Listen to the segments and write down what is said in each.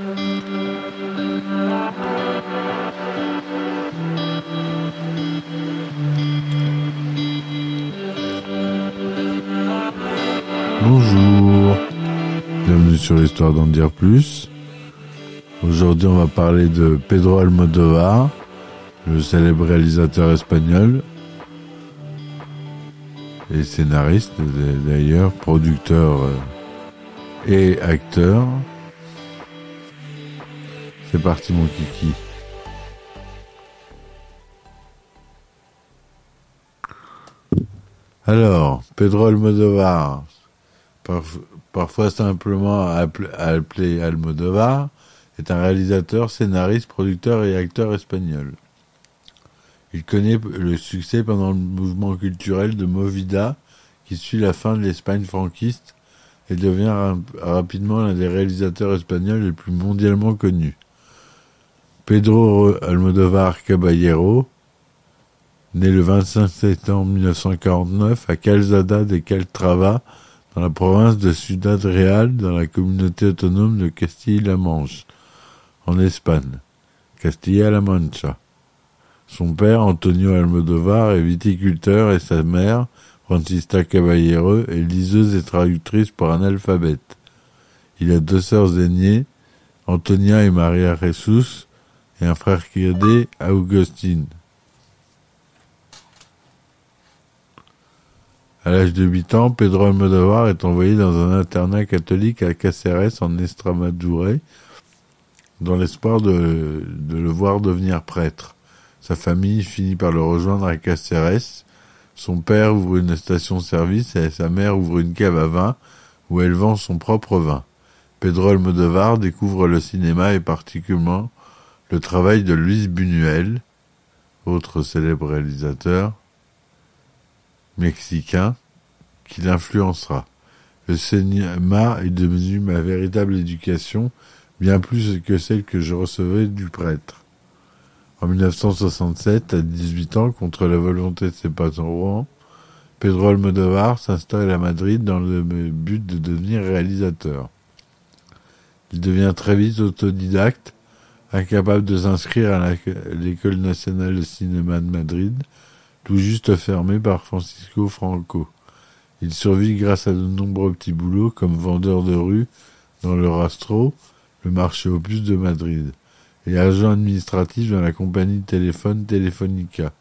Bonjour, bienvenue sur Histoire d'en dire plus. Aujourd'hui, on va parler de Pedro Almodovar, le célèbre réalisateur espagnol et scénariste d'ailleurs, producteur euh, et acteur. C'est parti mon kiki. Alors, Pedro Almodovar, parfois simplement appelé Almodovar, est un réalisateur, scénariste, producteur et acteur espagnol. Il connaît le succès pendant le mouvement culturel de Movida qui suit la fin de l'Espagne franquiste et devient rapidement l'un des réalisateurs espagnols les plus mondialement connus. Pedro Almodovar Caballero, né le 25 septembre 1949 à Calzada de Caltrava, dans la province de Ciudad Real, dans la communauté autonome de Castille-La Manche, en Espagne, Castilla-La Mancha. Son père, Antonio Almodovar, est viticulteur et sa mère, Francisca Caballero, est liseuse et traductrice pour un alphabète. Il a deux sœurs aînées, Antonia et Maria Jesus, et un frère cadet, Augustine. À l'âge de 8 ans, Pedro Almodovar est envoyé dans un internat catholique à Caceres en Estramadure, dans l'espoir de, le voir devenir prêtre. Sa famille finit par le rejoindre à Caceres. Son père ouvre une station-service et sa mère ouvre une cave à vin où elle vend son propre vin. Pedro Almodovar découvre le cinéma et particulièrement le travail de Luis Buñuel, autre célèbre réalisateur mexicain, qui l'influencera. Le cinéma est devenu ma véritable éducation bien plus que celle que je recevais du prêtre. En 1967, à 18 ans, contre la volonté de ses parents, Pedro Almodovar s'installe à Madrid dans le but de devenir réalisateur. Il devient très vite autodidacte, incapable de s'inscrire à l'école nationale de cinéma de Madrid, tout juste fermée par Francisco Franco. Il survit grâce à de nombreux petits boulots comme vendeur de rue dans le Rastro, le marché opus de Madrid, et agent administratif dans la compagnie téléphone Telefonica,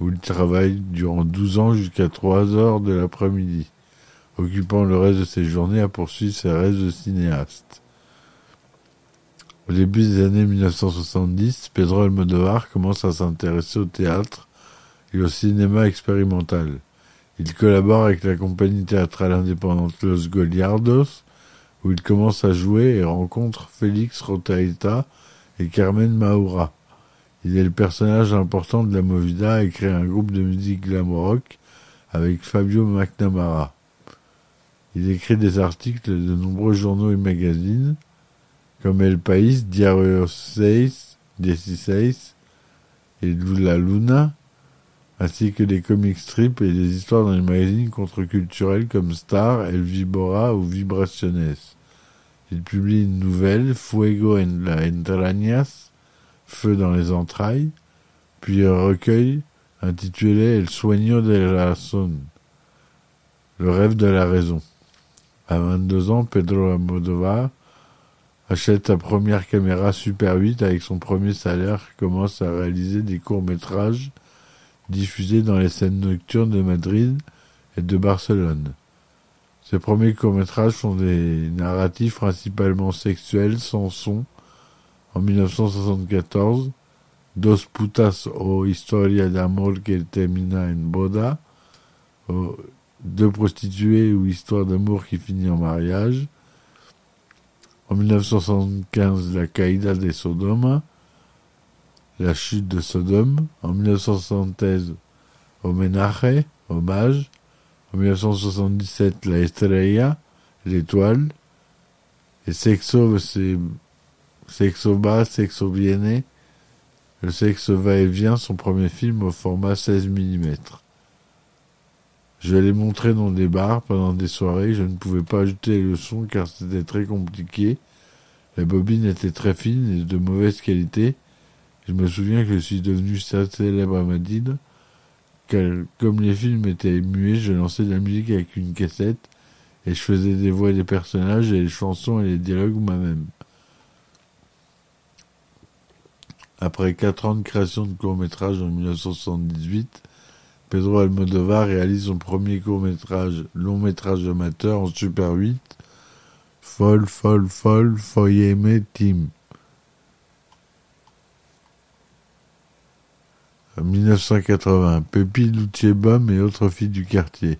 où il travaille durant 12 ans jusqu'à 3 heures de l'après-midi, occupant le reste de ses journées à poursuivre ses rêves de cinéaste. Au début des années 1970, Pedro Almodovar commence à s'intéresser au théâtre et au cinéma expérimental. Il collabore avec la compagnie théâtrale indépendante Los Goliardos, où il commence à jouer et rencontre Félix Rotaita et Carmen Maura. Il est le personnage important de la Movida et crée un groupe de musique glam rock avec Fabio McNamara. Il écrit des articles de nombreux journaux et magazines, comme El País, Diario 6, 16 et La Luna, ainsi que des comic strips et des histoires dans les magazines contre-culturels comme Star, El Vibora ou Vibraciones. Il publie une nouvelle, Fuego en la entrañas, Feu dans les entrailles, puis un recueil intitulé El sueño de la razón, Le rêve de la raison. À 22 ans, Pedro Almodovar achète sa première caméra Super 8 avec son premier salaire, commence à réaliser des courts-métrages diffusés dans les scènes nocturnes de Madrid et de Barcelone. Ses premiers courts-métrages sont des narratifs principalement sexuels sans son. En 1974, Dos putas o historia de amor que termina en boda, Deux prostituées ou histoire d'amour qui finit en mariage. En 1975, La caída de Sodoma, La chute de Sodome. En 1976, Homenaje, Hommage. En 1977, La Estrella, L'étoile. Et Sexo, c'est Sexo bas, Sexo viene. Le sexe va et vient, son premier film au format 16 mm. Je l'ai montré dans des bars pendant des soirées, je ne pouvais pas ajouter le son car c'était très compliqué. La bobine était très fine et de mauvaise qualité. Je me souviens que je suis devenu ça célèbre à Madrid, car comme les films étaient muets, je lançais de la musique avec une cassette et je faisais des voix des personnages et les chansons et les dialogues moi-même. Après quatre ans de création de court-métrage en 1978, Pedro Almodovar réalise son premier court-métrage, long-métrage amateur en Super 8, Fol, Fol, Fol, Foyeme Team. En 1980, Pepi Luciebom et autres filles du quartier.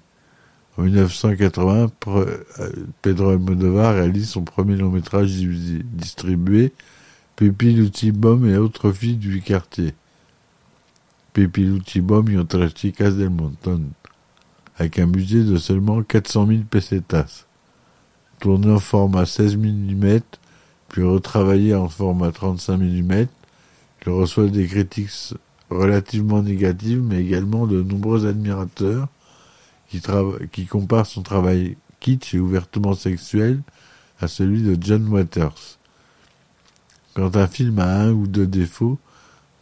En 1980, euh, Pedro Almodovar réalise son premier long métrage distribué, Pepi Luciebom et autres filles du quartier. Pepi Luciebom y otras chicas del avec un budget de seulement 400 000 pesetas. Tourné en format 16 mm, puis retravaillé en format 35 mm, il reçoit des critiques relativement négatives, mais également de nombreux admirateurs qui comparent son travail kitsch et ouvertement sexuel à celui de John Waters. Quand un film a un ou deux défauts,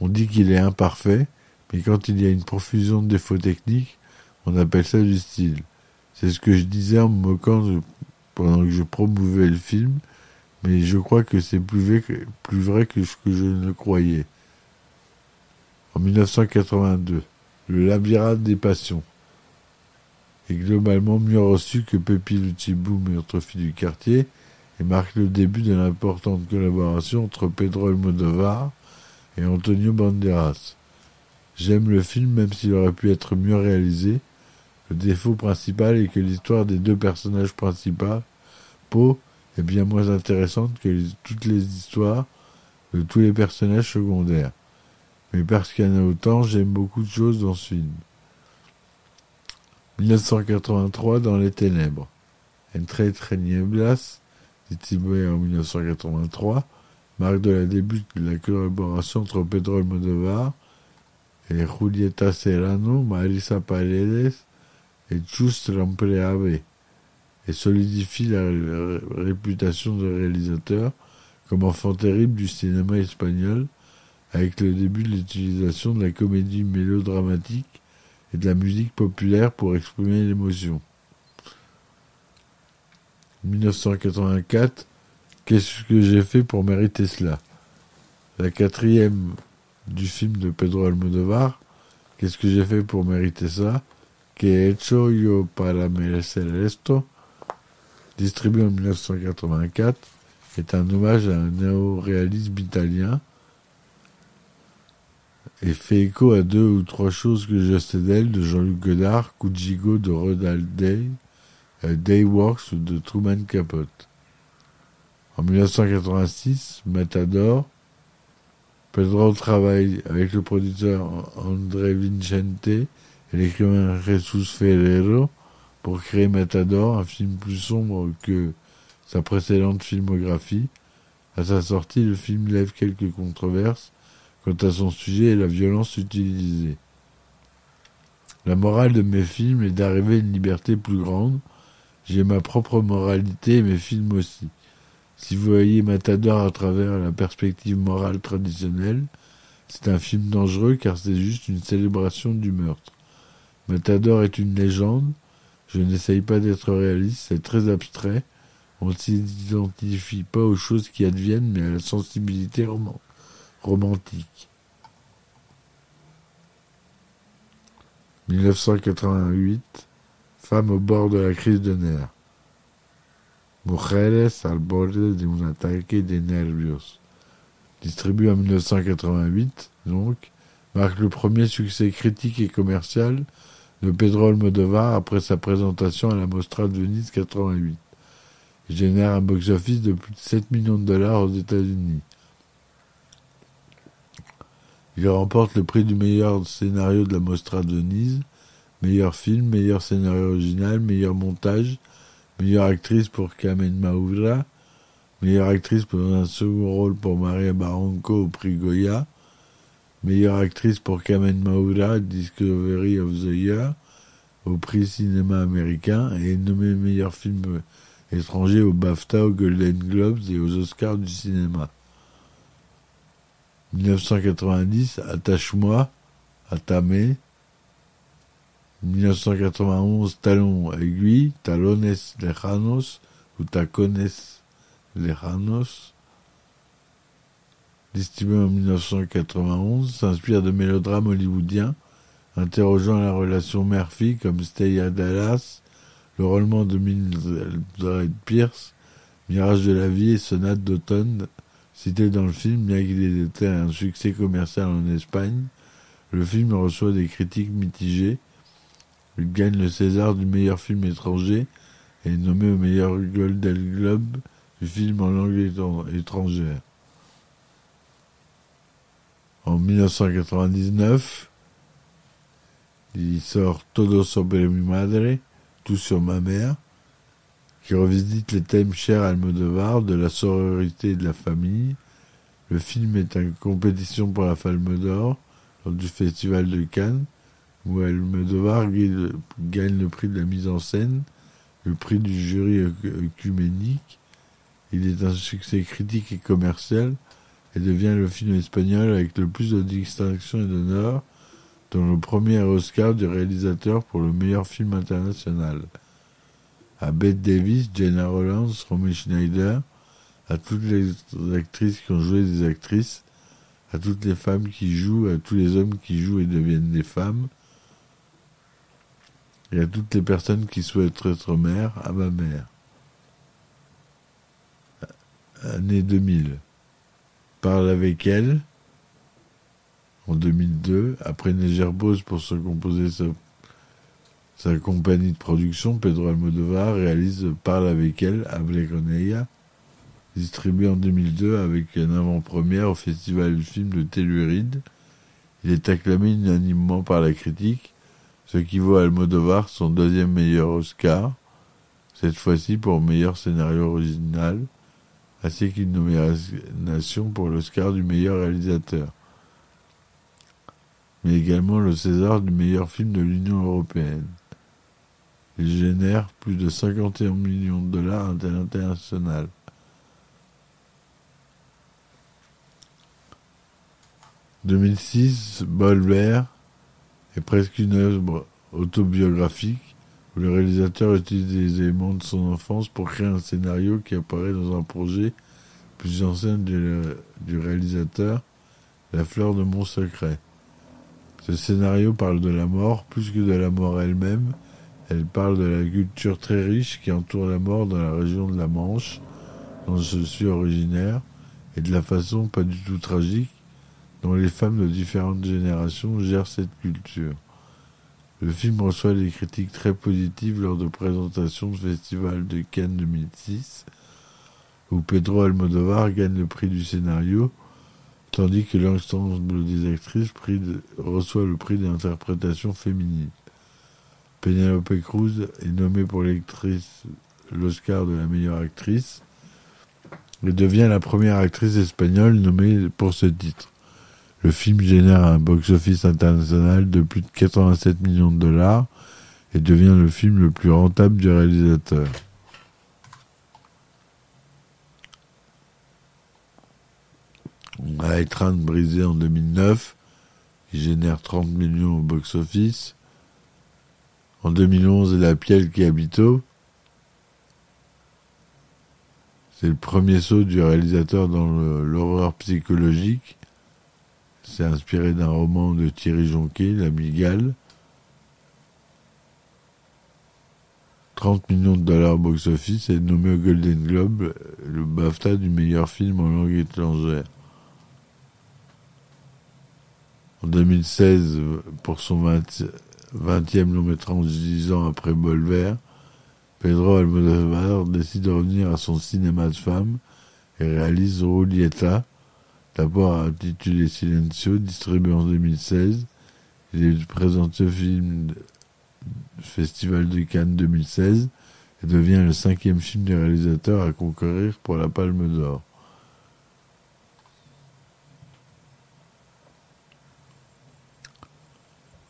on dit qu'il est imparfait, mais quand il y a une profusion de défauts techniques, on appelle ça du style. C'est ce que je disais en me moquant pendant que je promouvais le film, mais je crois que c'est plus, vrai que, ce que je ne croyais. En 1982, Le labyrinthe des passions est globalement mieux reçu que Pépi Boom et autres du quartier et marque le début de l'importante collaboration entre Pedro Almodovar et Antonio Banderas. J'aime le film même s'il aurait pu être mieux réalisé. Le défaut principal est que l'histoire des deux personnages principaux Poe, est bien moins intéressante que toutes les histoires de tous les personnages secondaires. Mais parce qu'il y en a autant, j'aime beaucoup de choses dans ce film. 1983 dans les ténèbres. Entre Nieblas, distribué en 1983, marque de la début de la collaboration entre Pedro Almodovar et Julieta Serrano, Marisa Paredes et Just Lampreave, et solidifie la réputation de réalisateur comme enfant terrible du cinéma espagnol, avec le début de l'utilisation de la comédie mélodramatique et de la musique populaire pour exprimer l'émotion. 1984, qu'est-ce que j'ai fait pour mériter cela? La quatrième du film de Pedro Almodovar, qu'est-ce que j'ai fait pour mériter ça? Que he hecho yo para merecer esto? Distribué en 1984, est un hommage à un néo-réalisme italien. Et fait écho à deux ou trois choses que je sais d'elle de Jean-Luc Godard, Kujigo de Rodal Day, euh, Dayworks de Truman Capote. En 1986, Matador, Pedro travaille avec le producteur André Vincente et l'écrivain Jesus Ferrero pour créer Matador, un film plus sombre que sa précédente filmographie. À sa sortie, le film lève quelques controverses quant à son sujet et la violence utilisée. La morale de mes films est d'arriver à une liberté plus grande. J'ai ma propre moralité et mes films aussi. Si vous voyez Matador à travers la perspective morale traditionnelle, c'est un film dangereux car c'est juste une célébration du meurtre. Matador est une légende. Je n'essaye pas d'être réaliste, c'est très abstrait. On ne s'identifie pas aux choses qui adviennent, mais à la sensibilité romantique. 1988, Femme au bord de la crise de nerfs. Mujeres al borde de un ataque de nervios. Distribué en 1988, donc, marque le premier succès critique et commercial de Pedro Almodovar après sa présentation à la Mostra de Venise 88. Il génère un box-office de plus de 7 millions de dollars aux États-Unis. Il remporte le prix du meilleur scénario de la Mostra de Venise, meilleur film, meilleur scénario original, meilleur montage, meilleure actrice pour Carmen Maura, meilleure actrice pour un second rôle pour Maria Barranco au prix Goya, meilleure actrice pour Carmen Maura, Discovery of the Year, au prix cinéma américain, et nommé meilleur film étrangers aux BAFTA, aux Golden Globes et aux Oscars du cinéma. 1990, Attache-moi. 1991, Talon aiguille, Talones lejanos ou Tacones lejanos. Distribué en 1991, s'inspire de mélodrames hollywoodiens interrogeant la relation mère-fille comme Stay à Dallas, le roulement de Mildred Pierce, Mirage de la vie et Sonate d'automne, cité dans le film, bien qu'il ait été un succès commercial en Espagne. Le film reçoit des critiques mitigées. Il gagne le César du meilleur film étranger et est nommé au meilleur Golden Globe du film en langue étrangère. En 1999, il sort Todo sobre mi madre, Tout sur ma mère, qui revisite les thèmes chers à Almodovar de la sororité et de la famille. Le film est en compétition pour la Palme d'Or lors du Festival de Cannes, où Almodovar gagne le prix de la mise en scène, le prix du jury œcuménique. Il est un succès critique et commercial et devient le film espagnol avec le plus de distinctions et d'honneurs dont le premier Oscar du réalisateur pour le meilleur film international. À Bette Davis, Jenna Rollins, Romy Schneider, à toutes les actrices qui ont joué des actrices, à toutes les femmes qui jouent, à tous les hommes qui jouent et deviennent des femmes, et à toutes les personnes qui souhaitent être mère, à ma mère. Année 2000. Parle avec elle, en 2002. Après Negerbos pour se composer sa, compagnie de production, Pedro Almodovar réalise Parle avec elle, Hable con distribué en 2002 avec une avant-première au Festival du film de Telluride. Il est acclamé unanimement par la critique, ce qui vaut à Almodovar son deuxième meilleur Oscar, cette fois-ci pour meilleur scénario original, ainsi qu'une nomination pour l'Oscar du meilleur réalisateur mais également le César du meilleur film de l'Union européenne. Il génère plus de 51 millions de dollars à l'international. « 2006, Bolver est presque une œuvre autobiographique où le réalisateur utilise des éléments de son enfance pour créer un scénario qui apparaît dans un projet plus ancien du, du réalisateur, La fleur de mon secret. Ce scénario parle de la mort plus que de la mort elle-même. Elle parle de la culture très riche qui entoure la mort dans la région de la Manche, dont je suis originaire, et de la façon pas du tout tragique dont les femmes de différentes générations gèrent cette culture. Le film reçoit des critiques très positives lors de présentations du Festival de Cannes 2006, où Pedro Almodovar gagne le prix du scénario tandis que l'ensemble des actrices reçoit le prix d'interprétation féminine. Penelope Cruz est nommée pour l'actrice l'Oscar de la meilleure actrice et devient la première actrice espagnole nommée pour ce titre. Le film génère un box-office international de plus de 87 millions de dollars et devient le film le plus rentable du réalisateur. Train brisé en 2009, qui génère 30 millions au box-office. En 2011, La Pielle qui habito. C'est le premier saut du réalisateur dans l'horreur psychologique. C'est inspiré d'un roman de Thierry Jonquet, La Migale. 30 millions de dollars box-office et nommé au Golden Globe le BAFTA du meilleur film en langue étrangère. En 2016, pour son 20, e long métrage 10 ans après Bolver, Pedro Almodovar décide de revenir à son cinéma de femme et réalise Rulieta, d'abord intitulé Silencio, distribué en 2016. Il est présenté au film Festival de Cannes 2016 et devient le cinquième film du réalisateur à concourir pour la Palme d'Or.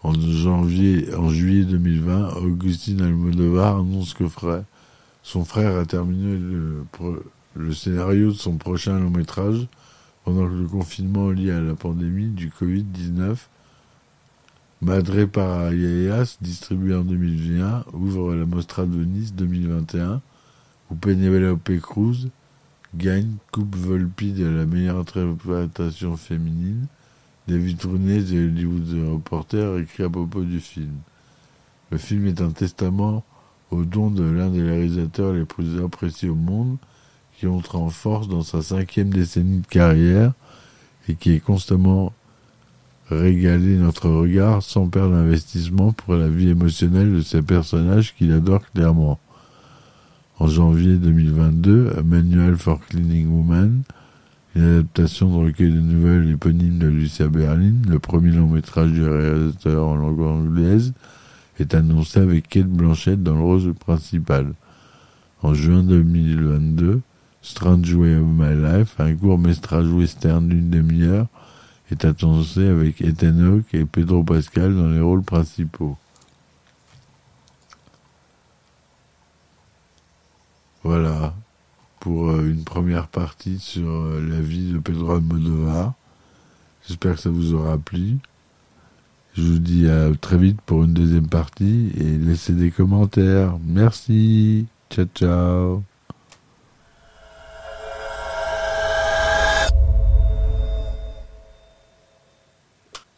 En juillet 2020, Augustine Almodovar annonce que Son frère a terminé le scénario de son prochain long métrage pendant le confinement lié à la pandémie du Covid-19 Madre para Yayas, distribué en 2021, ouvre la Mostra de Venise 2021, où Penelope Cruz gagne Coupe Volpi de la meilleure interprétation féminine. David Rounez et Hollywood Reporter écrit à propos du film. Le film est un testament au don de l'un des réalisateurs les plus appréciés au monde, qui entre en force dans sa cinquième décennie de carrière et qui est constamment régalé notre regard sans perdre d'investissement pour la vie émotionnelle de ces personnages qu'il adore clairement. En janvier 2022, A Manual for Cleaning Woman, une adaptation de recueil de nouvelles éponyme de Lucia Berlin, le premier long métrage du réalisateur en langue anglaise, est annoncé avec Kate Blanchett dans le rôle principal. En juin 2022, Strange Way of My Life, un court métrage western d'une demi-heure, est annoncé avec Ethan Hawke et Pedro Pascal dans les rôles principaux. Voilà pour euh, une première partie sur euh, la vie de Pedro Almodovar. J'espère que ça vous aura plu. Je vous dis à très vite pour une deuxième partie et laissez des commentaires. Merci. Ciao ciao.